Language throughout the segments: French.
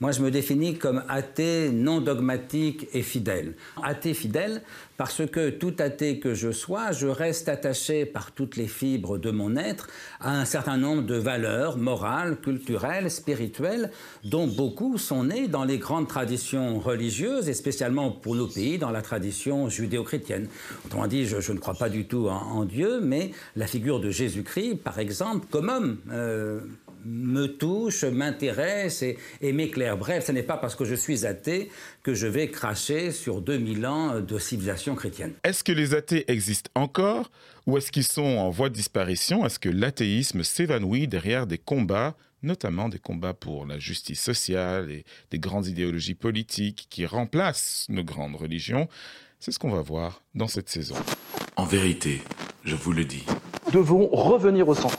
Moi, je me définis comme athée non dogmatique et fidèle. Athée fidèle parce que tout athée que je sois, je reste attaché par toutes les fibres de mon être à un certain nombre de valeurs morales, culturelles, spirituelles, dont beaucoup sont nées dans les grandes traditions religieuses et spécialement pour nos pays dans la tradition judéo-chrétienne. Autrement dit, je, ne crois pas du tout en, Dieu, mais la figure de Jésus-Christ, par exemple, comme homme, euh, me touche, m'intéresse et, m'éclaire. Bref, ce n'est pas parce que je suis athée que je vais cracher sur 2000 ans de civilisation chrétienne. Est-ce que les athées existent encore ou est-ce qu'ils sont en voie de disparition? Est-ce que l'athéisme s'évanouit derrière des combats notamment des combats pour la justice sociale et des grandes idéologies politiques qui remplacent nos grandes religions? C'est ce qu'on va voir dans cette saison. En vérité, je vous le dis. Devons revenir au centre.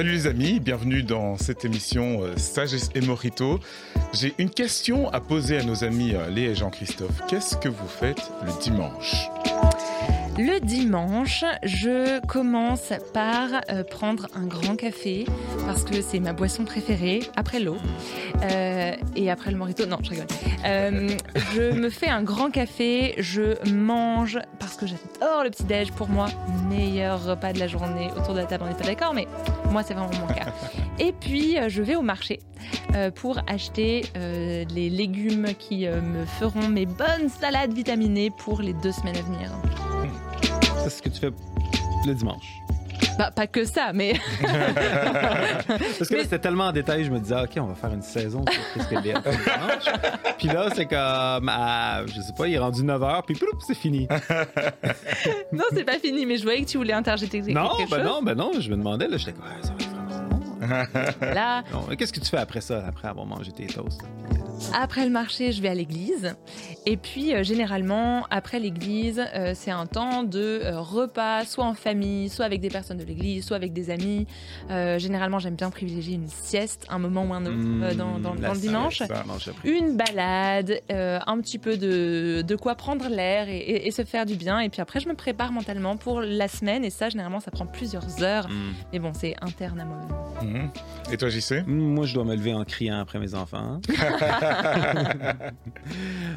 Salut les amis, bienvenue dans cette émission euh, Sagesse et Morito. J'ai une question à poser à nos amis euh, Léa et Jean-Christophe. Qu'est-ce que vous faites le dimanche? Le dimanche, je commence par euh, prendre un grand café parce que c'est ma boisson préférée après l'eau euh, et après le morito. Non, je rigole. Euh, je me fais un grand café, je mange parce que j'adore le petit déj. Pour moi, meilleur repas de la journée autour de la table. On n'est pas d'accord, mais moi c'est vraiment mon cas. Et puis je vais au marché pour acheter les légumes qui me feront mes bonnes salades vitaminées pour les deux semaines à venir. C'est ce que tu fais le dimanche. Bah, pas que ça, mais. Parce que c'était tellement en détail, je me disais, OK, on va faire une saison sur ce dimanche. Puis là, c'est comme, je sais pas, il est rendu 9 h, puis c'est fini. non, c'est pas fini, mais je voyais que tu voulais interjeter quelque non, chose. Ben non, ben non, je me demandais, là, j'étais comme, ça va Là. Qu'est-ce que tu fais après ça, après avoir mangé tes toasts? Après le marché, je vais à l'église. Et puis, euh, généralement, après l'église, euh, c'est un temps de euh, repas, soit en famille, soit avec des personnes de l'église, soit avec des amis. généralement, j'aime bien privilégier une sieste, un moment ou un autre mmh, dans, le dimanche. une balade, un petit peu de, de quoi prendre l'air et, se faire du bien. Et puis après, je me prépare mentalement pour la semaine. Et ça, généralement, ça prend plusieurs heures. Mmh. Mais bon, c'est interne à moi-même. Mmh. Et toi, JC Moi, je dois me lever en criant après mes enfants.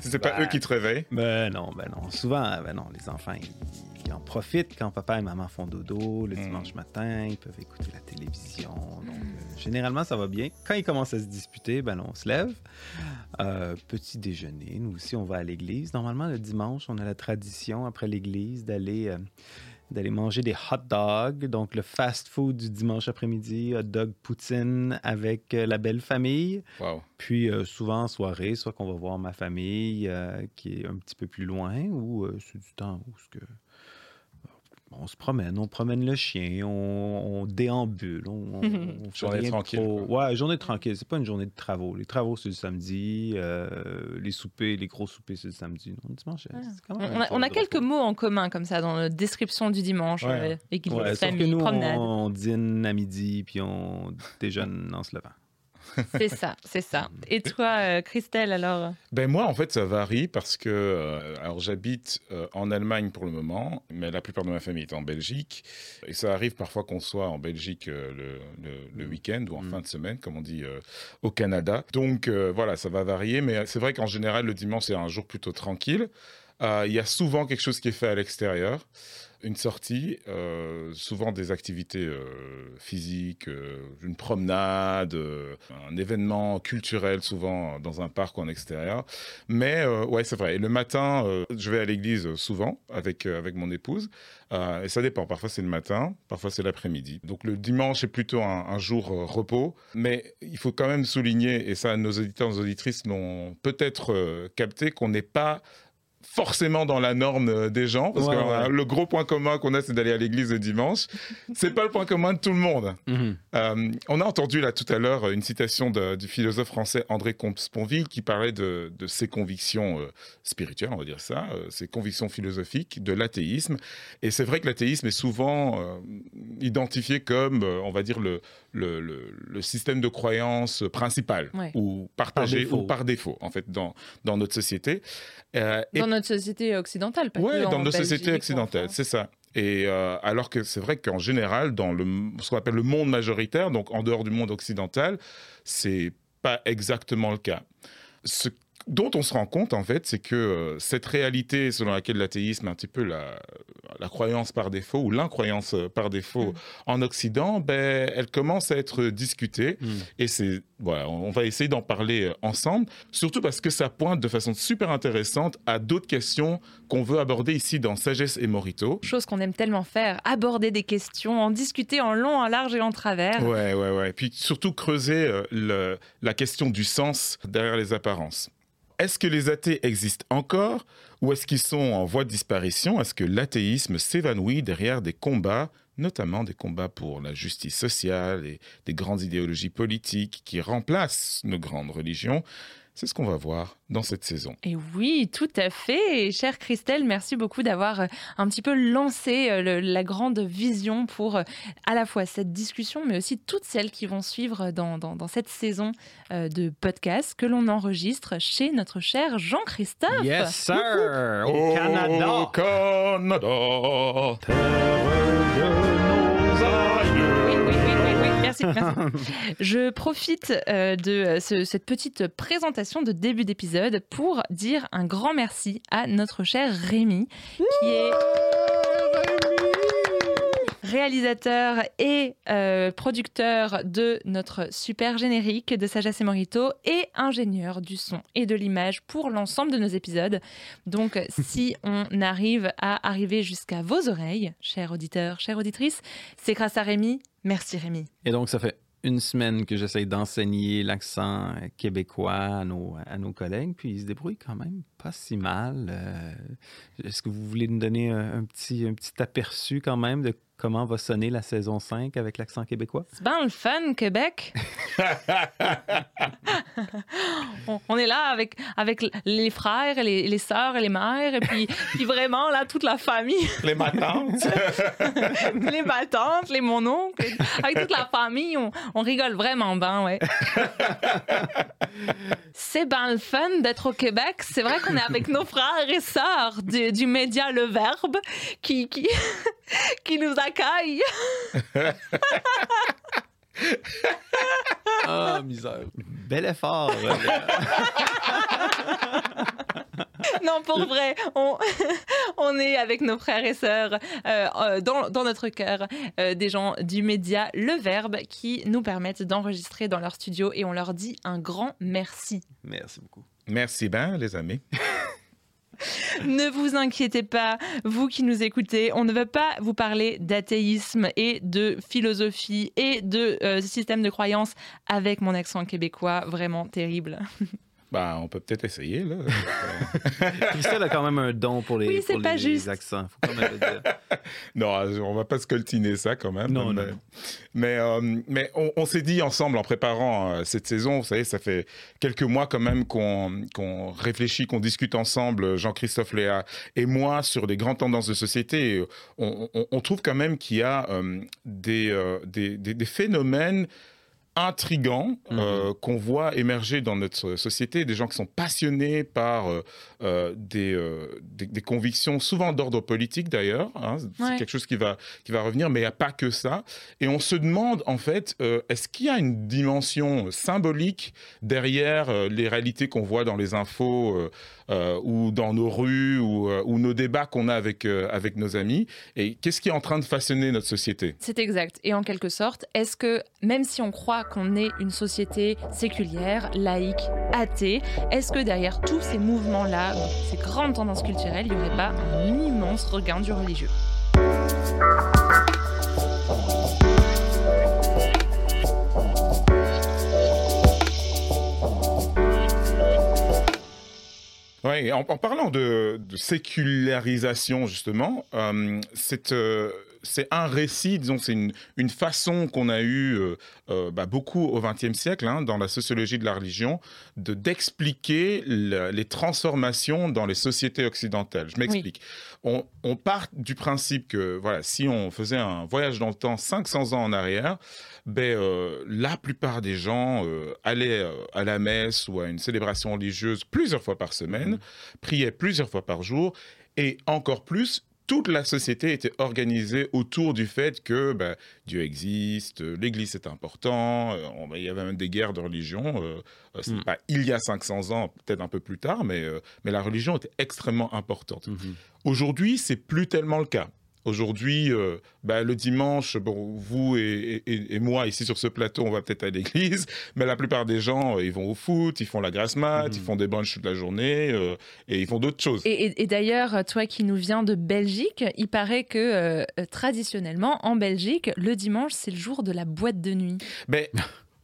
C'est pas eux qui te réveillent? Ben non, ben non. Souvent, ben non, les enfants, ils, en profitent quand papa et maman font dodo le hmm. dimanche matin. Ils peuvent écouter la télévision. Donc, euh, généralement, ça va bien. Quand ils commencent à se disputer, ben non, on se lève. Euh, petit déjeuner. Nous aussi, on va à l'église. Normalement, le dimanche, on a la tradition, après l'église, d'aller... Euh, d'aller manger des hot dogs, donc le fast food du dimanche après-midi, hot dog poutine avec euh, la belle famille. Puis euh, souvent en soirée, soit qu'on va voir ma famille euh, qui est un petit peu plus loin, ou c'est du temps où ce que on se promène, on promène le chien, on, déambule, on, journée tranquille. Ouais, journée tranquille. C'est pas une journée de travaux. Les travaux c'est le samedi, euh, les soupers, les gros soupers c'est le samedi. Non, dimanche, on, a, quelques mots en commun comme ça dans la description du dimanche. Ouais. Euh, famille, nous, promenade. On, on, dîne à midi puis on déjeune en se levant. C'est ça, c'est ça. Et toi, euh, Christelle, alors? Ben moi, en fait, ça varie parce que, euh, alors j'habite euh, en Allemagne pour le moment, mais la plupart de ma famille est en Belgique. Et ça arrive parfois qu'on soit en Belgique le, le, week-end ou en mm. fin de semaine, comme on dit au Canada. Donc voilà, ça va varier, mais c'est vrai qu'en général, le dimanche, c'est un jour plutôt tranquille. Il y a souvent quelque chose qui est fait à l'extérieur une sortie, euh, souvent des activités euh, physiques, euh, une promenade, un événement culturel, souvent dans un parc ou en extérieur. Mais ouais, c'est vrai. Le matin, je vais à l'église souvent avec, avec mon épouse. et ça dépend. Parfois c'est le matin, parfois c'est l'après-midi. Donc le dimanche est plutôt un, un jour repos. Mais il faut quand même souligner, et ça nos auditeurs, nos auditrices l'ont peut-être capté, qu'on n'est pas forcément dans la norme euh, des gens, parce Ouais, que ouais. le gros point commun qu'on a, c'est d'aller à l'église le dimanche. C'est pas le point commun de tout le monde. Mhm. Euh, on a entendu là tout à l'heure une citation de- du philosophe français André Comte-Sponville qui parlait de, de ses convictions euh, spirituelles, on va dire ça, euh, ses convictions philosophiques, de l'athéisme. Et c'est vrai que l'athéisme est souvent euh, identifié comme, euh, on va dire, le, le, le- le système de croyance principal Ouais. ou partagé défaut. ou par défaut, en fait, dans, dans notre société. Euh, et Dans notre société occidentale, pas Ouais, que dans nos sociétés occidentales, c'est ça. Et euh, alors que c'est vrai qu'en général, dans le, ce qu'on appelle le monde majoritaire, donc en dehors du monde occidental, c'est pas exactement le cas. Ce dont on se rend compte, en fait, c'est que euh, cette réalité selon laquelle l'athéisme est un petit peu la, la croyance par défaut ou l'incroyance euh, par défaut Mm. en Occident, ben, elle commence à être discutée. Mm. Et c'est voilà, on va essayer d'en parler euh, ensemble, surtout parce que ça pointe de façon super intéressante à d'autres questions qu'on veut aborder ici dans Sagesse et Morito. Chose qu'on aime tellement faire, aborder des questions, en discuter en long, en large et en travers. Ouais, ouais, ouais. Puis surtout creuser le- la question du sens derrière les apparences. Est-ce que les athées existent encore ou est-ce qu'ils sont en voie de disparition? Est-ce que l'athéisme s'évanouit derrière des combats, notamment des combats pour la justice sociale et des grandes idéologies politiques qui remplacent nos grandes religions? C'est ce qu'on va voir dans cette saison. Et oui, tout à fait. Et chère Christelle, merci beaucoup d'avoir euh, un petit peu lancé euh, le- la grande vision pour euh, à la fois cette discussion, mais aussi toutes celles qui vont suivre dans, dans- dans cette saison de podcast que l'on enregistre chez notre cher Jean-Christophe. Yes, sir! Au Canada! Au Canada Terre de nos aïeux. Oui, Merci, merci. Je profite euh, de euh, ce- cette petite présentation de début d'épisode pour dire un grand merci à notre cher Rémi, qui est réalisateur et euh, producteur de notre super générique de Sagesse et Morito et ingénieur du son et de l'image pour l'ensemble de nos épisodes. Donc, si on arrive à arriver jusqu'à vos oreilles, chers auditeurs, chères auditrices, c'est grâce à Rémi. Merci Rémi. Et donc, ça fait une semaine que j'essaye d'enseigner l'accent québécois à nos, à nos collègues, puis ils se débrouillent quand même pas si mal. Euh, Est-ce que vous voulez nous donner un, un petit, un petit aperçu quand même de comment va sonner la saison 5 avec l'accent québécois? C'est bien le fun, Québec. on, est là avec, avec les frères, et les, les sœurs et les mères, et puis, puis vraiment, là, toute la famille, Les matantes les ma tante, les mon oncle, avec toute la famille, on, on rigole vraiment bien, ouais. C'est bien le fun d'être au Québec. C'est vrai qu'on est avec nos frères et sœurs du, du média Le Verbe qui, qui, qui nous Ah, misère! Bel effort! Non, pour vrai, on, on est avec nos frères et sœurs euh, euh, dans, dans notre cœur, euh, des gens du média Le Verbe qui nous permettent d'enregistrer dans leur studio et on leur dit un grand merci. Merci beaucoup. Merci bien, les amis. Ne vous inquiétez pas, vous qui nous écoutez, on ne veut pas vous parler d'athéisme et de philosophie et de euh, système de croyance avec mon accent québécois vraiment terrible. Bah, on peut peut-être essayer, là. Christelle a quand même un don pour les, Oui, c'est pour pas les juste. accents. Faut quand même le dire. non, on va pas scoltiner ça quand même. Non, mais non. mais, euh, mais on, on s'est dit ensemble en préparant euh, cette saison, vous savez, ça fait quelques mois quand même qu'on qu'on réfléchit, qu'on discute ensemble, Jean-Christophe Léa et moi, sur les grandes tendances de société. On, on- on trouve quand même qu'il y a euh, des, euh, des, des- des phénomènes intrigants euh, qu'on voit émerger dans notre société, des gens qui sont passionnés par euh, euh, des, euh, des, des convictions, souvent d'ordre politique d'ailleurs, hein, c'est Ouais. quelque chose qui va, qui va revenir, mais il n'y a pas que ça. Et on se demande en fait, euh, est-ce qu'il y a une dimension symbolique derrière euh, les réalités qu'on voit dans les infos euh, euh, ou dans nos rues ou, euh, ou nos débats qu'on a avec, euh, avec nos amis? Et qu'est-ce qui est en train de façonner notre société? C'est exact. Et en quelque sorte, est-ce que même si on croit qu'on est une société séculière, laïque, athée, est-ce que derrière tous ces mouvements-là, ces grandes tendances culturelles, il n'y aurait pas un immense regain du religieux? Oui, en, parlant de, sécularisation, justement, euh, c'est euh, c'est un récit, disons, c'est une, une façon qu'on a eu euh, euh, bah, beaucoup au XXe siècle, hein, dans la sociologie de la religion, de d'expliquer le- les transformations dans les sociétés occidentales. Je m'explique. On, on part du principe que, voilà, si on faisait un voyage dans le temps 500 ans en arrière, ben, euh, la plupart des gens euh, allaient à la messe ou à une célébration religieuse plusieurs fois par semaine, priaient plusieurs fois par jour, et encore plus, toute la société était organisée autour du fait que ben, Dieu existe, euh, l'Église est important, euh, on- ben, il y avait même des guerres de religion. euh, euh, c'est Mm. pas il y a 500 ans, peut-être un peu plus tard, mais, euh, mais la religion était extrêmement importante. Aujourd'hui, c'est plus tellement le cas. Aujourd'hui, euh, bah, le dimanche, bon, vous et, et- et moi ici sur ce plateau, on va peut-être à l'église, mais la plupart des gens, euh, ils vont au foot, ils font la grasse mat, Mhm. ils font des brunchs toute la journée euh, et ils font d'autres choses. Et, d'ailleurs, toi qui nous viens de Belgique, il paraît que euh, traditionnellement, en Belgique, le dimanche, c'est le jour de la boîte de nuit. Mais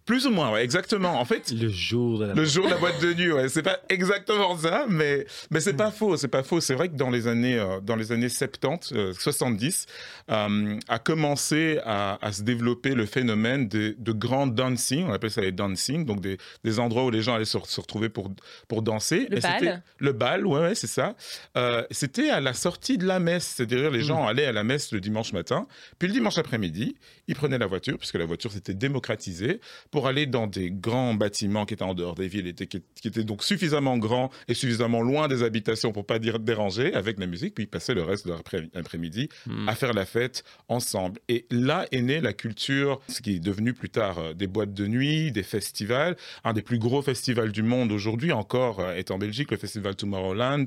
plus ou moins, ouais, exactement. En fait, Le jour de la Le jour de la boîte de nuit, ouais, c'est pas exactement ça, mais mais c'est pas faux, c'est pas faux. C'est vrai que dans les années euh, dans les années 70, euh, 70, euh, a commencé à, à se développer le phénomène de, de grands dancing, on appelle ça les dancing, donc des, des endroits où les gens allaient se, se retrouver pour pour danser. Le Et bal? Le bal, ouais, ouais, c'est ça. Euh, c'était à la sortie de la messe, c'est-à-dire les gens allaient à la messe le dimanche matin, puis le dimanche après-midi, ils prenaient la voiture puisque la voiture s'était démocratisée pour aller dans des grands bâtiments qui étaient en dehors des villes, qui, qui étaient donc suffisamment grands et suffisamment loin des habitations pour pas dire déranger avec la musique, puis ils passaient le reste de l'après- l'après-midi Mm. à faire la fête ensemble. Et là est née la culture, ce qui est devenu plus tard euh, des boîtes de nuit, des festivals. Un des plus gros festivals du monde aujourd'hui encore euh, est en Belgique, le festival Tomorrowland.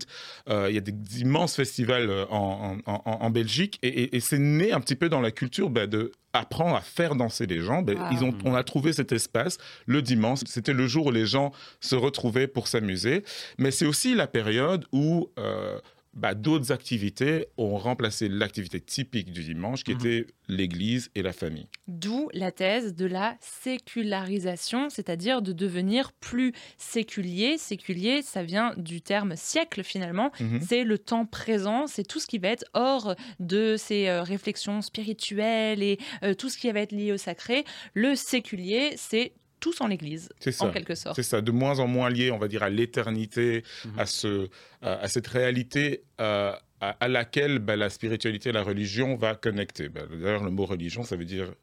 Euh, il y a des, immenses festivals en, en- en- en Belgique et, et- et c'est né un petit peu dans la culture bah, de apprendre à faire danser les gens. Ben, Wow. ils ont, on a trouvé cet espace le dimanche. C'était le jour où les gens se retrouvaient pour s'amuser. Mais c'est aussi la période où euh, bah, d'autres activités ont remplacé l'activité typique du dimanche, qui Mhm. était l'église et la famille. D'où la thèse de la sécularisation, c'est-à-dire de devenir plus séculier. Séculier, ça vient du terme siècle finalement. Mhm. C'est le temps présent, c'est tout ce qui va être hors de ces euh, réflexions spirituelles et euh, tout ce qui va être lié au sacré. Le séculier, c'est tout sans l'Église, C'est en quelque sorte. C'est ça, de moins en moins lié, on va dire, à l'éternité, Mhm. à, ce, à, à cette réalité euh, à, à laquelle bah, la spiritualité et la religion va connecter. Bah, D'ailleurs, le mot religion, ça veut dire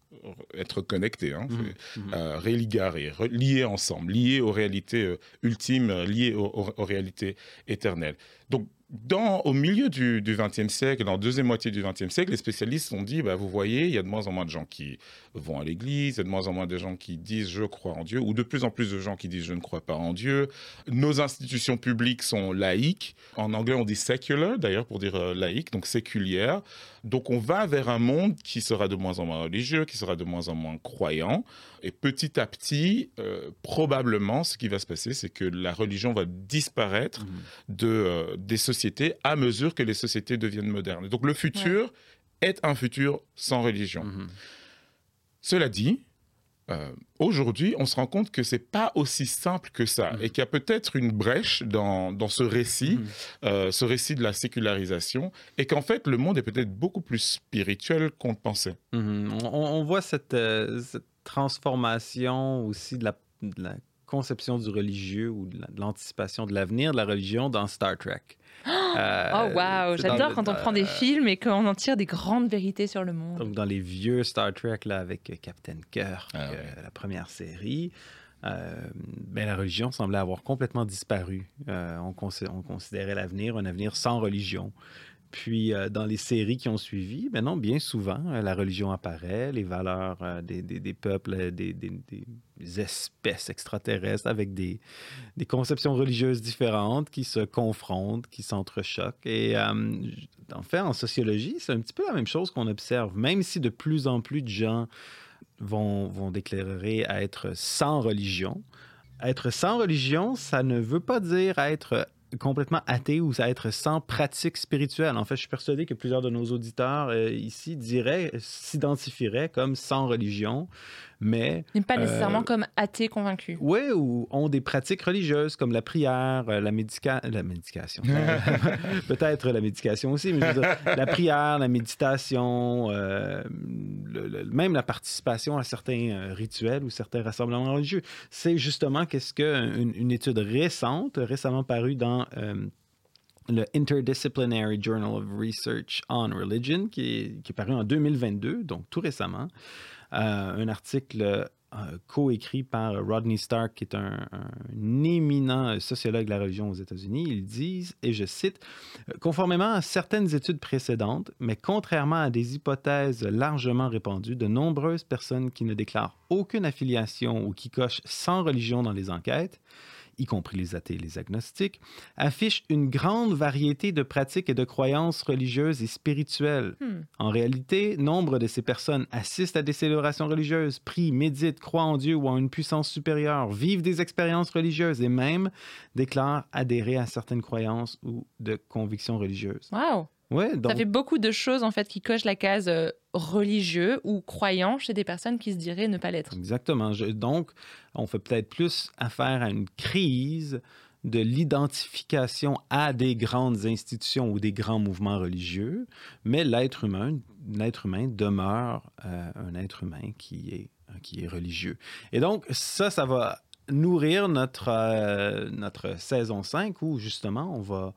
être connecté, hein, c'est, Mhm. euh, religaré, re- lié ensemble, lié aux réalités euh, ultimes, lié aux, aux- aux réalités éternelles. Donc, dans, au milieu du XXe siècle, dans la deuxième moitié du XXe siècle, les spécialistes ont dit, bah, vous voyez, il y a de moins en moins de gens qui vont à l'église, il y a de moins en moins de gens qui disent je crois en Dieu, ou de plus en plus de gens qui disent je ne crois pas en Dieu. Nos institutions publiques sont laïques. En anglais, on dit secular, d'ailleurs, pour dire euh, laïque, donc séculière. Donc, on va vers un monde qui sera de moins en moins religieux, qui sera de moins en moins croyant. Et petit à petit, euh, probablement, ce qui va se passer, c'est que la religion va disparaître Mhm. de, euh, des sociétés à mesure que les sociétés deviennent modernes. Donc, le futur est un futur sans religion. Mhm. Cela dit, euh, aujourd'hui, on se rend compte que c'est pas aussi simple que ça Mhm. et qu'il y a peut-être une brèche dans, dans ce récit, Mhm. euh, ce récit de la sécularisation, et qu'en fait, le monde est peut-être beaucoup plus spirituel qu'on le pensait. On, on- on voit cette, euh, cette transformation aussi de la, de la conception du religieux ou de la- de l'anticipation de l'avenir de la religion dans Star Trek. Euh, Oh waouh, c'est dans j'adore quand on prend des euh, films et qu'on en tire des grandes vérités sur le monde. Donc, dans les vieux Star Trek, là, avec euh, Captain Kirk, Ah euh, ouais. la première série, euh, ben, la religion semblait avoir complètement disparu. Euh, on, consi- on considérait l'avenir un avenir sans religion. Puis, euh, dans les séries qui ont suivi, ben non, bien souvent, euh, la religion apparaît, les valeurs euh, des, des- des peuples, euh, des, des- des espèces extraterrestres avec des, des conceptions religieuses différentes qui se confrontent, qui s'entrechoquent. Et euh, en fait, en sociologie, c'est un petit peu la même chose qu'on observe, même si de plus en plus de gens vont, vont déclarer être sans religion. Être sans religion, ça ne veut pas dire être complètement athée ou être sans pratique spirituelle. En fait, je suis persuadé que plusieurs de nos auditeurs euh, ici diraient, s'identifieraient comme sans religion. Mais Mais pas Euh, nécessairement comme athée convaincu. oui, ou ont des pratiques religieuses comme la prière, euh, la, médica... la médication. Peut-être la médication aussi, mais je veux dire, la prière, la méditation, euh, le- le- même la participation à certains euh, rituels ou certains rassemblements religieux. C'est justement qu'est-ce qu'une une étude récente, récemment parue dans euh, le Interdisciplinary Journal of Research on Religion, qui est, qui est paru en 2022, donc tout récemment. Euh, un article euh, coécrit par Rodney Stark, qui est un, un éminent sociologue de la religion aux États-Unis. Ils disent, et je cite, Conformément à certaines études précédentes, mais contrairement à des hypothèses largement répandues, de nombreuses personnes qui ne déclarent aucune affiliation ou qui cochent sans religion dans les enquêtes, y compris les athées et les agnostiques, affichent une grande variété de pratiques et de croyances religieuses et spirituelles. Hmm. En réalité, nombre de ces personnes assistent à des célébrations religieuses, prient, méditent, croient en Dieu ou en une puissance supérieure, vivent des expériences religieuses et même déclarent adhérer à certaines croyances ou de convictions religieuses. Waouh! Ouais, donc Ça fait beaucoup de choses en fait qui cochent la case euh, religieux ou croyant chez des personnes qui se diraient ne pas l'être. Exactement. Je- donc, on fait peut-être plus affaire à une crise de l'identification à des grandes institutions ou des grands mouvements religieux, mais l'être humain, l'être humain demeure euh, un être humain qui est, qui est religieux. Et donc, ça, ça va nourrir notre, euh, notre saison 5 où justement on va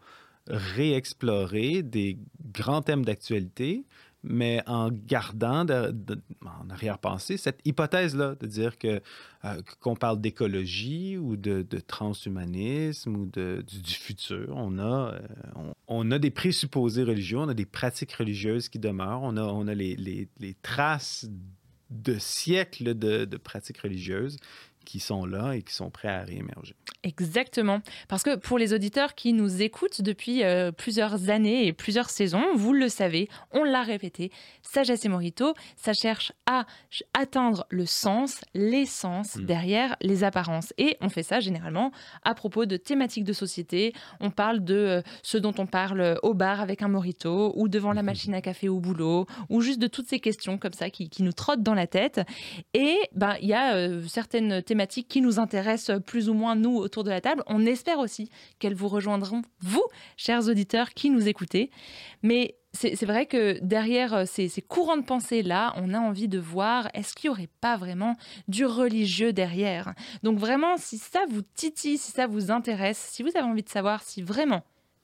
réexplorer des grands thèmes d'actualité, mais en gardant en arrière-pensée cette hypothèse-là, de dire que euh, qu'on parle d'écologie ou de, transhumanisme ou de, du, futur, on a, euh, on, a des présupposés religieux, on a des pratiques religieuses qui demeurent, on a, on a les, les- les traces de siècles de, de pratiques religieuses qui sont là et qui sont prêts à réémerger. Exactement. Parce que pour les auditeurs qui nous écoutent depuis euh, plusieurs années et plusieurs saisons, vous le savez, on l'a répété, Sagesse et Morito, ça cherche à atteindre le sens, l'essence Mm. derrière les apparences. Et on fait ça généralement à propos de thématiques de société. On parle de euh, ce dont on parle au bar avec un Morito, ou devant la machine à café au boulot, ou juste de toutes ces questions comme ça qui, qui nous trottent dans la tête. Et ben, il y a euh, certaines thématiques qui nous intéressent plus ou moins, nous, autour de la table. On espère aussi qu'elles vous rejoindront, vous, chers auditeurs qui nous écoutez. Mais c'est c'est vrai que derrière euh, ces, ces courants de pensée-là, on a envie de voir, est-ce qu'il n'y aurait pas vraiment du religieux derrière? Donc vraiment, si ça vous titille, si ça vous intéresse, si vous avez envie de savoir si vraiment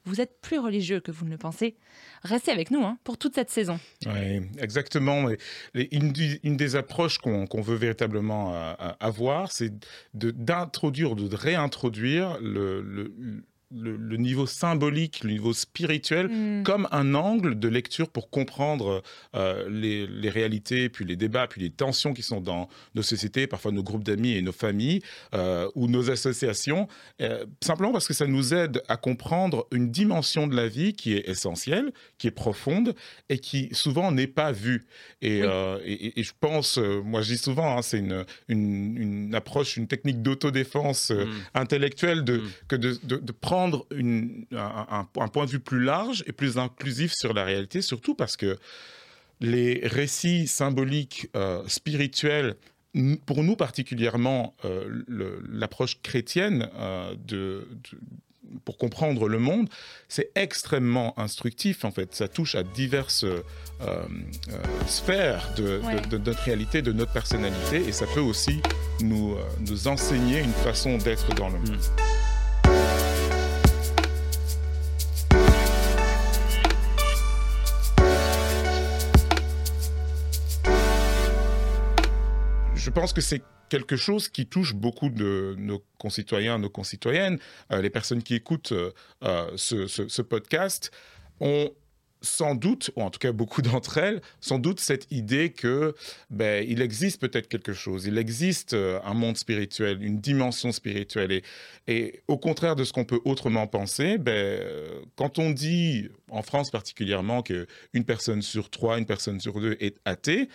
vous êtes plus religieux que vous ne le pensez, restez avec nous hein, pour toute cette saison. Oui, exactement. Et une, des approches qu'on veut véritablement euh, euh, avoir, c'est de- d'introduire, de, réintroduire le, le- le- le niveau symbolique, le niveau spirituel, Hmm. comme un angle de lecture pour comprendre euh, les, les réalités, puis les débats, puis les tensions qui sont dans nos sociétés, parfois nos groupes d'amis et nos familles, euh, ou nos associations, euh, simplement parce que ça nous aide à comprendre une dimension de la vie qui est essentielle, qui est profonde, et qui souvent n'est pas vue. Et, Oui. euh, et- et- et je pense, moi je dis souvent, hein, c'est une, une, une approche, une technique d'autodéfense euh, Mm. intellectuelle de, Mm. que de, de- de prendre une- un, un- un point de vue plus large et plus inclusif sur la réalité, surtout parce que les récits symboliques euh, spirituels, pour nous particulièrement, euh, l'approche chrétienne euh, de, de- pour comprendre le monde, c'est extrêmement instructif en fait. Ça touche à diverses euh, euh, sphères de, de- Ouais. de notre réalité, de notre personnalité, et ça peut aussi nous, euh, nous enseigner une façon d'être dans le monde. Je pense que c'est quelque chose qui touche beaucoup de nos concitoyens, nos concitoyennes. Euh, les personnes qui écoutent euh, euh, ce, podcast ont sans doute, ou en tout cas beaucoup d'entre elles, sans doute cette idée que ben, il existe peut-être quelque chose, il existe euh, un monde spirituel, une dimension spirituelle. Et, et au contraire de ce qu'on peut autrement penser, ben, euh, quand on dit, en France particulièrement, qu'une personne sur trois, une personne sur deux est athée,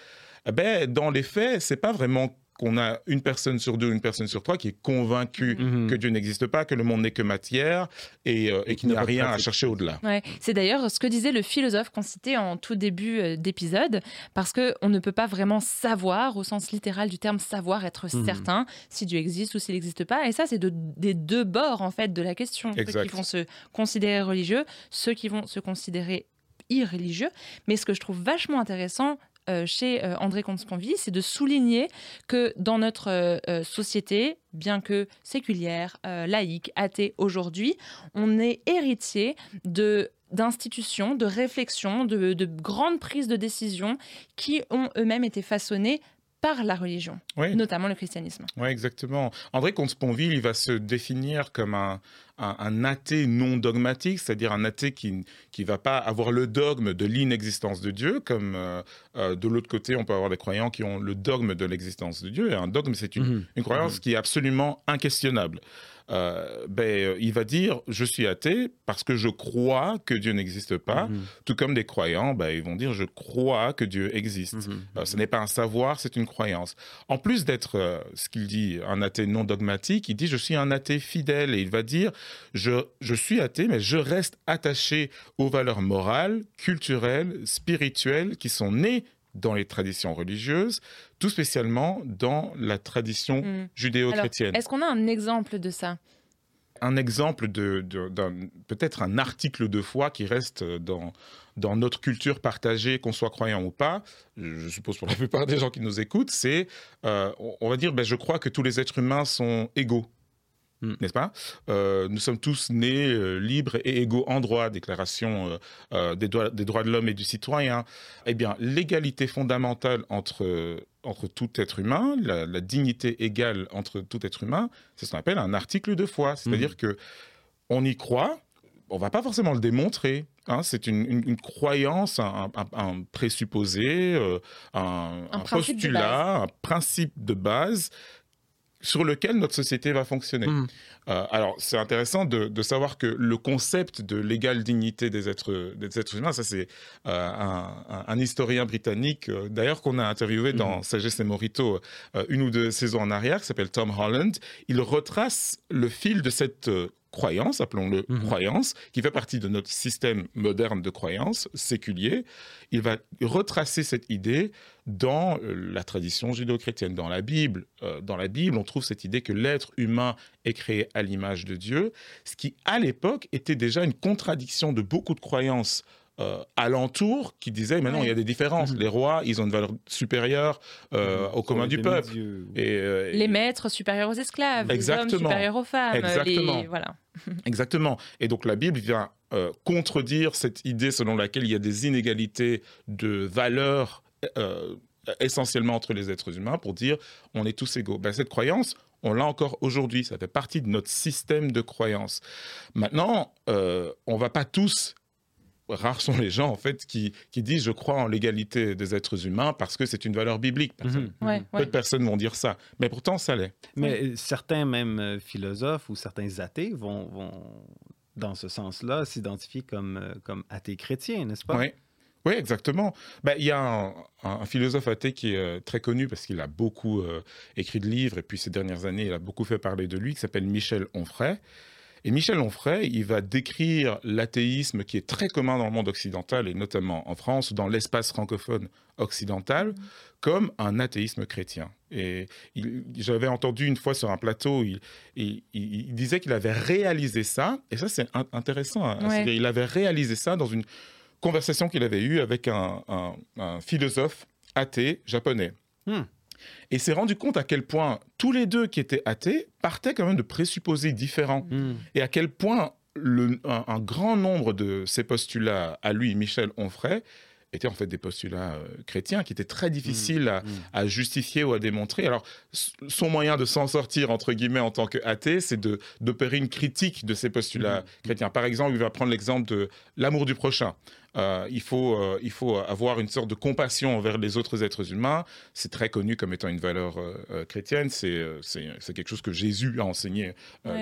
ben, dans les faits, c'est pas vraiment qu'on a une personne sur deux, une personne sur trois qui est convaincue Mhm. que Dieu n'existe pas, que le monde n'est que matière et, euh, et qu'il n'y a rien à chercher au-delà. Ouais, c'est d'ailleurs ce que disait le philosophe qu'on citait en tout début euh, d'épisode, parce que on ne peut pas vraiment savoir, au sens littéral du terme savoir, être Mhm. certain si Dieu existe ou s'il n'existe pas. Et ça, c'est de- des deux bords en fait de la question. Ceux qui vont se considérer religieux, ceux qui vont se considérer irréligieux. Mais ce que je trouve vachement intéressant chez euh, André Comte-Sponville, c'est de souligner que dans notre euh, euh, société, bien que séculière, euh, laïque, athée aujourd'hui, on est héritier de d'institutions, de réflexions, de, de grandes prises de décision qui ont eux-mêmes été façonnées par la religion, Oui. notamment le christianisme. Oui, exactement. André Comte-Sponville, il va se définir comme un, un, un athée non dogmatique, c'est-à-dire un athée qui ne va pas avoir le dogme de l'inexistence de Dieu, comme euh, euh, de l'autre côté, on peut avoir des croyants qui ont le dogme de l'existence de Dieu. Et un dogme, c'est une, Mhm. une croyance qui est absolument inquestionnable. Euh, ben, euh, il va dire je suis athée parce que je crois que Dieu n'existe pas, Mhm. tout comme des croyants, ben, ils vont dire je crois que Dieu existe. Mhm. Euh, ce n'est pas un savoir, c'est une croyance. En plus d'être euh, ce qu'il dit un athée non dogmatique, il dit je suis un athée fidèle et il va dire je, je suis athée mais je reste attaché aux valeurs morales, culturelles, spirituelles qui sont nées dans les traditions religieuses, tout spécialement dans la tradition Mm. Alors, judéo-chrétienne. Est-ce qu'on a un exemple de ça? Un exemple de, peut-être un article de foi qui reste dans dans notre culture partagée, qu'on soit croyant ou pas, je suppose pour la plupart des gens qui nous écoutent, c'est, euh, on- on va dire, ben, je crois que tous les êtres humains sont égaux. Mm. N'est-ce pas? Euh, Nous sommes tous nés euh, libres et égaux en droit, déclaration euh, des, droits, des droits de l'homme et du citoyen. Eh bien, l'égalité fondamentale entre, entre tout être humain, la, la dignité égale entre tout être humain, c'est ce qu'on appelle un article de foi. C'est-à-dire que on y croit, on va pas forcément le démontrer. hein, c'est une, une- une croyance, un, un- un présupposé, euh, un, postulat, un principe de base sur lequel notre société va fonctionner. Mhm. Euh, alors, c'est intéressant de, de savoir que le concept de l'égale dignité des êtres, des êtres humains, ça c'est euh, un, historien britannique, euh, d'ailleurs qu'on a interviewé dans Sagesse et Morito une ou deux saisons en arrière, qui s'appelle Tom Holland. Il retrace le fil de cette croyance, appelons-le Mhm. croyance, qui fait partie de notre système moderne de croyance séculier. Il va retracer cette idée dans euh, la tradition judéo-chrétienne, dans la Bible. Euh, dans la Bible, on trouve cette idée que l'être humain est créé à l'image de Dieu, ce qui, à l'époque, était déjà une contradiction de beaucoup de croyances euh, alentour qui disaient, mais non, Ouais. il y a des différences. Mhm. Les rois, ils ont une valeur supérieure euh, au commun du peuple. Et, euh, Les maîtres supérieurs aux esclaves, les hommes Exactement. supérieurs aux femmes, Exactement. les voilà. Exactement. Et donc la Bible vient euh, contredire cette idée selon laquelle il y a des inégalités de valeurs euh, essentiellement entre les êtres humains pour dire on est tous égaux. Ben, cette croyance, on l'a encore aujourd'hui. Ça fait partie de notre système de croyance. Maintenant, euh, on va pas tous rares sont les gens en fait qui, qui disent je crois en l'égalité des êtres humains parce que c'est une valeur biblique. Mhm. Ouais, Peu ouais. de personnes vont dire ça, mais pourtant ça l'est. Mais certains même euh, philosophes ou certains athées vont, vont dans ce sens-là, s'identifier comme, euh, comme athées chrétiens, n'est-ce pas? Oui. Oui, exactement. Ben, Il y a un, philosophe athée qui est euh, très connu parce qu'il a beaucoup euh, écrit de livres et puis ces dernières années, il a beaucoup fait parler de lui, qui s'appelle Michel Onfray. Et Michel Onfray, il va décrire l'athéisme qui est très commun dans le monde occidental et notamment en France dans l'espace francophone occidental comme un athéisme chrétien. Et j'avais entendu une fois sur un plateau, il, il- il- il disait qu'il avait réalisé ça, et ça c'est in- intéressant. hein. Ouais. Il avait réalisé ça dans une conversation qu'il avait eue avec un, un- un philosophe athée japonais. Hmm. Et s'est rendu compte à quel point tous les deux qui étaient athées partaient quand même de présupposés différents Hmm. et à quel point le- un, un grand nombre de ces postulats à lui, Michel Onfray, étaient en fait des postulats euh, chrétiens qui étaient très difficiles à, Hmm. à justifier ou à démontrer. Alors, son moyen de s'en sortir, entre guillemets, en tant qu'athée, c'est de- d'opérer une critique de ces postulats Mhm. chrétiens. Par exemple, il va prendre l'exemple de l'amour du prochain. Euh, il, faut, euh, il faut avoir une sorte de compassion envers les autres êtres humains. C'est très connu comme étant une valeur euh, chrétienne. C'est, c'est, quelque chose que Jésus a enseigné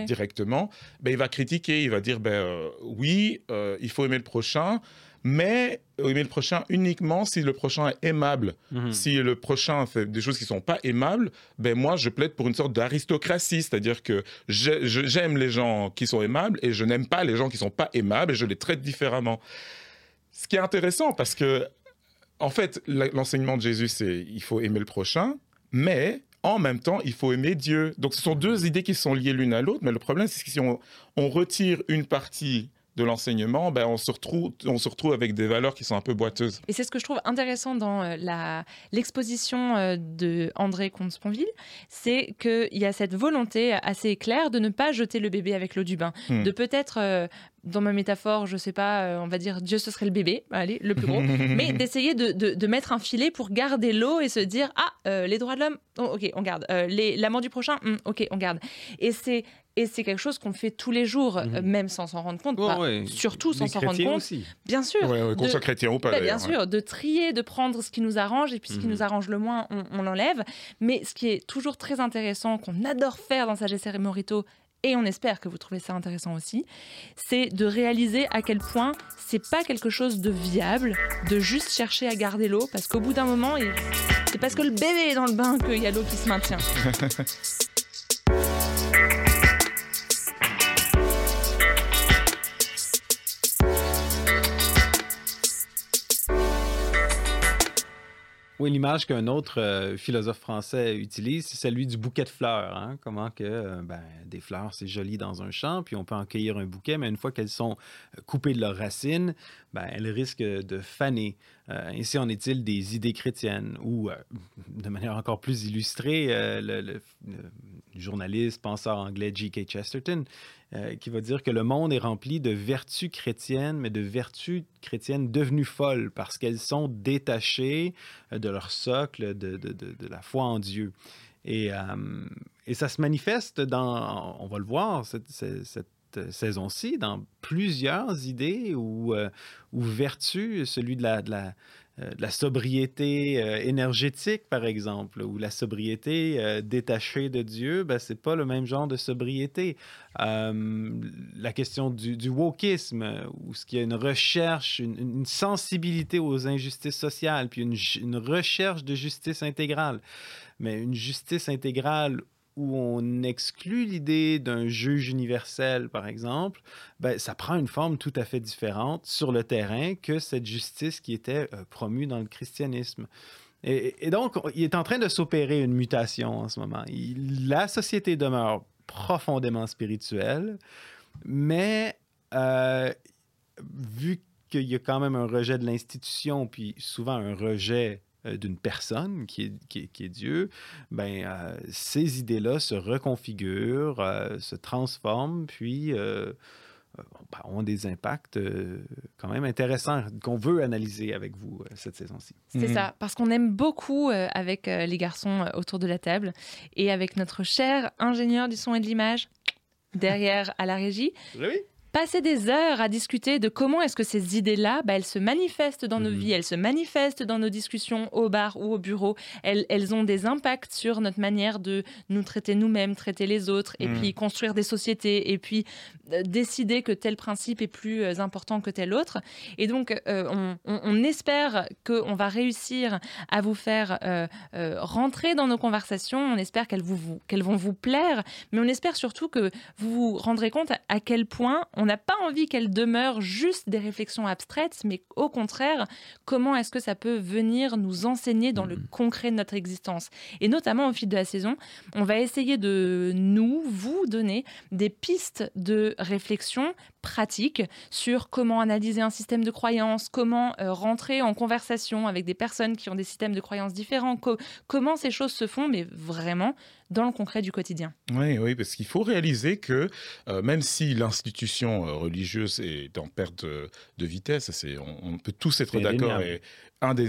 directement. Ben, il va critiquer, il va dire ben, oui, il faut aimer le prochain, mais aimer le prochain uniquement si le prochain est aimable. Mhm. Si le prochain fait des choses qui ne sont pas aimables, ben moi, je plaide pour une sorte d'aristocratie, c'est-à-dire que j'aime les gens qui sont aimables et je n'aime pas les gens qui ne sont pas aimables et je les traite différemment. Ce qui est intéressant parce que, en fait, l'enseignement de Jésus, c'est il faut aimer le prochain, mais en même temps, il faut aimer Dieu. Donc, ce sont deux idées qui sont liées l'une à l'autre, mais le problème, c'est que si on, on retire une partie de l'enseignement, ben on, se retrouve, on se retrouve avec des valeurs qui sont un peu boiteuses. Et c'est ce que je trouve intéressant dans euh, la, l'exposition euh, de André Comte-Sponville, c'est qu'il y a cette volonté assez claire de ne pas jeter le bébé avec l'eau du bain, hmm. de peut-être euh, dans ma métaphore, je sais pas, on va dire Dieu ce serait le bébé, allez, le plus gros, mais d'essayer de, de, mettre un filet pour garder l'eau et se dire ah les droits de l'homme, oh, ok on garde, les, l'amour du prochain, hmm, ok on garde. Et c'est et c'est quelque chose qu'on fait tous les jours, mhm. euh, même sans s'en rendre compte, surtout sans s'en rendre compte. Aussi. Bien sûr. qu'on soit chrétien ou pas. bien sûr, de trier, de prendre ce qui nous arrange, et puis ce qui mhm. nous arrange le moins, on, l'enlève. Mais ce qui est toujours très intéressant, qu'on adore faire dans Sagesse et Morito, et on espère que vous trouvez ça intéressant aussi, c'est de réaliser à quel point c'est pas quelque chose de viable de juste chercher à garder l'eau, parce qu'au bout d'un moment, c'est parce que le bébé est dans le bain qu'il y a l'eau qui se maintient. Oui, l'image qu'un autre euh, philosophe français utilise, c'est celui du bouquet de fleurs. Hein. Comment que euh, ben, des fleurs, c'est joli dans un champ, puis on peut en cueillir un bouquet, mais une fois qu'elles sont euh, coupées de leurs racines, ben, elles risquent de faner. ainsi en est-il des idées chrétiennes, ou de manière encore plus illustrée, le, journaliste, penseur anglais G.K. Chesterton euh, qui va dire que le monde est rempli de vertus chrétiennes, mais de vertus chrétiennes devenues folles parce qu'elles sont détachées euh, de leur socle, de, la foi en Dieu. Et, euh, ça se manifeste dans, on va le voir, cette, saison-ci, dans plusieurs idées ou, ou vertus, celui de la, euh, sobriété euh, énergétique, par exemple, ou la sobriété euh, détachée de Dieu, ben, ce n'est pas le même genre de sobriété. la question du, du, wokisme, où ce qu'il y a une recherche, une, sensibilité aux injustices sociales, puis une, une recherche de justice intégrale. Mais une justice intégrale où on exclut l'idée d'un juge universel, par exemple, ben, ça prend une forme tout à fait différente sur le terrain que cette justice qui était euh, promue dans le christianisme. Et, donc, il est en train de s'opérer une mutation en ce moment. la société demeure profondément spirituelle, mais euh, vu qu'il y a quand même un rejet de l'institution, puis souvent un rejet d'une personne qui est, qui, est, Dieu, ben, euh, ces idées-là se reconfigurent, euh, se transforment, puis ben, ont des impacts quand même intéressants qu'on veut analyser avec vous cette saison-ci. C'est mhm. ça, parce qu'on aime beaucoup avec les garçons autour de la table et avec notre cher ingénieur du son et de l'image derrière à la régie. Oui passer des heures à discuter de comment est-ce que ces idées-là, bah, elles se manifestent dans nos mhm. vies, elles se manifestent dans nos discussions au bar ou au bureau, elles, elles ont des impacts sur notre manière de nous traiter nous-mêmes, traiter les autres, et mhm. puis construire des sociétés, et puis euh, décider que tel principe est plus euh, important que tel autre. Et donc, euh, on, espère qu'on va réussir à vous faire rentrer dans nos conversations, on espère qu'elles, vous, qu'elles vont vous plaire, mais on espère surtout que vous vous rendrez compte à quel point on n'a pas envie qu'elles demeurent juste des réflexions abstraites, mais au contraire, comment est-ce que ça peut venir nous enseigner dans le mm. concret de notre existence? Et notamment au fil de la saison, on va essayer de nous, vous donner des pistes de réflexion pratiques sur comment analyser un système de croyances, comment euh, rentrer en conversation avec des personnes qui ont des systèmes de croyances différents, comment ces choses se font, mais vraiment dans le concret du quotidien. Oui, oui, parce qu'il faut réaliser que euh, même si l'institution euh, religieuse est en perte de, vitesse, c'est, on, peut tous être d'accord et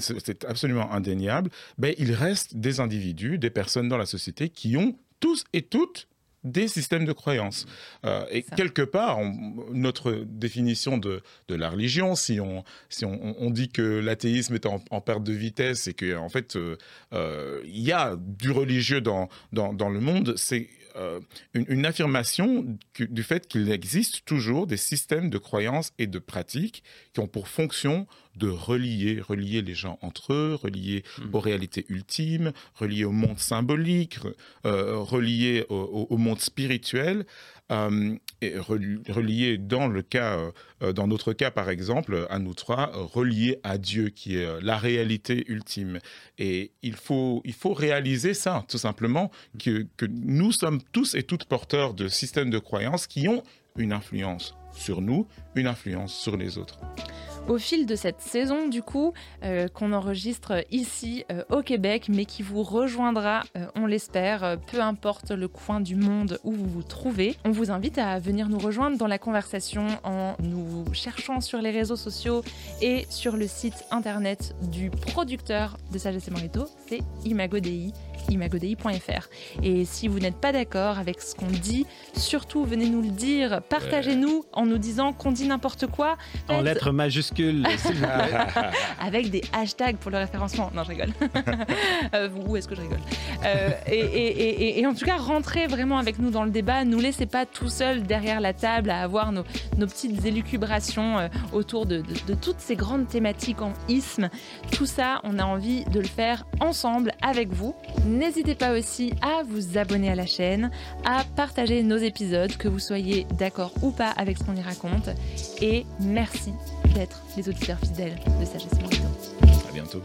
c'est absolument indéniable, ben, il reste des individus, des personnes dans la société qui ont tous et toutes des systèmes de croyances. Euh, et Ça. quelque part, on- notre définition de, de la religion, si on, si on, on dit que l'athéisme est en, en perte de vitesse et qu'en en fait, euh, euh, il y a du religieux dans, dans, dans le monde, c'est euh, une, une affirmation du fait qu'il existe toujours des systèmes de croyances et de pratiques qui ont pour fonction de relier, relier les gens entre eux, relier aux réalités ultimes, relier au monde symbolique, euh, relier au, au- au monde spirituel, euh, et reli- relier dans le cas, euh, euh, dans notre cas par exemple, à nous trois, relier à Dieu qui est la réalité ultime. Et il faut, il faut réaliser ça, tout simplement, que, que nous sommes tous et toutes porteurs de systèmes de croyances qui ont une influence sur nous, une influence sur les autres. Au fil de cette saison, du coup, euh, qu'on enregistre ici euh, au Québec, mais qui vous rejoindra, euh, on l'espère, peu importe le coin du monde où vous vous trouvez, on vous invite à venir nous rejoindre dans la conversation en nous cherchant sur les réseaux sociaux et sur le site internet du producteur de Sagesse et Morito, c'est imagodei, imagodei.fr. Et si vous n'êtes pas d'accord avec ce qu'on dit, surtout venez nous le dire, partagez-nous en nous disant qu'on dit n'importe quoi. En lettres majuscules, s'il vous plaît. avec des hashtags pour le référencement. Non, je rigole. Euh, où est-ce que je rigole Euh, et, et- et- et- et en tout cas, rentrez vraiment avec nous dans le débat. Ne nous laissez pas tout seuls derrière la table à avoir nos, nos petites élucubrations euh, autour de, de- de toutes ces grandes thématiques en isme. Tout ça, on a envie de le faire ensemble avec vous. N'hésitez pas aussi à vous abonner à la chaîne, à partager nos épisodes, que vous soyez d'accord ou pas avec ce qu'on y raconte. Et merci d'être les auditeurs fidèles de Sagesse Morito. À bientôt.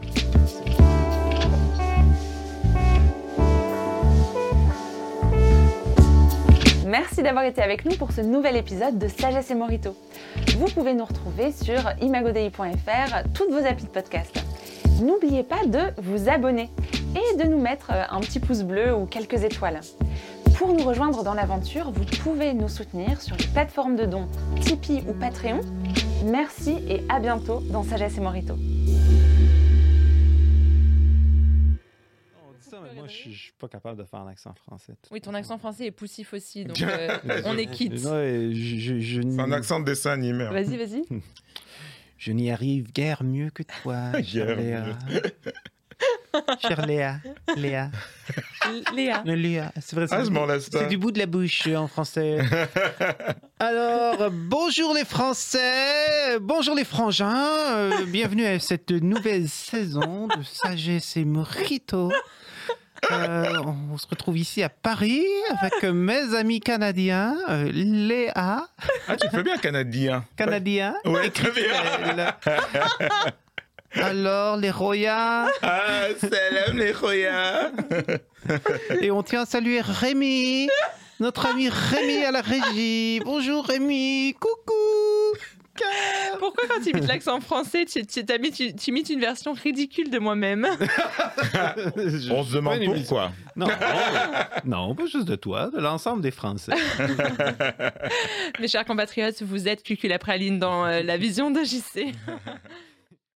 Merci d'avoir été avec nous pour ce nouvel épisode de Sagesse et Morito. Vous pouvez nous retrouver sur imagodei.fr, toutes vos applis de podcast. N'oubliez pas de vous abonner et de nous mettre euh, un petit pouce bleu ou quelques étoiles. Pour nous rejoindre dans l'aventure, vous pouvez nous soutenir sur les plateformes de dons Tipeee ou Patreon. Merci et à bientôt dans Sagesse et Morito. On dit ça, mais moi, je suis- je suis pas capable de faire un accent français. Oui, ton accent français est poussif aussi, donc euh, on est quitte. C'est un accent de dessin animé. hein. Vas-y, vas-y. je n'y arrive guère mieux que toi, chère Léa. Chère Léa. Léa. Léa. Le Léa. C'est vrai, c'est Ah. C'est du bout de la bouche euh, en français. Alors, euh, bonjour les Français, bonjour les frangins, euh, bienvenue à cette nouvelle saison de Sagesse et Morito. Euh, on se retrouve ici à Paris avec mes amis canadiens, euh, Léa, Ah, tu fais bien canadien. canadien, Ouais, très bien. Alors, les Royas, Ah, salam les Roya. et on tient à saluer Rémi, notre ami Rémi à la régie. Bonjour Rémi, coucou. Pourquoi quand tu imites l'accent français, tu, tu, tu- tu imites une version ridicule de moi-même? On se demande pourquoi. Non, non, pas juste de toi, de l'ensemble des Français. Mes chers compatriotes, vous êtes Cuculapraline dans euh, la vision de JC.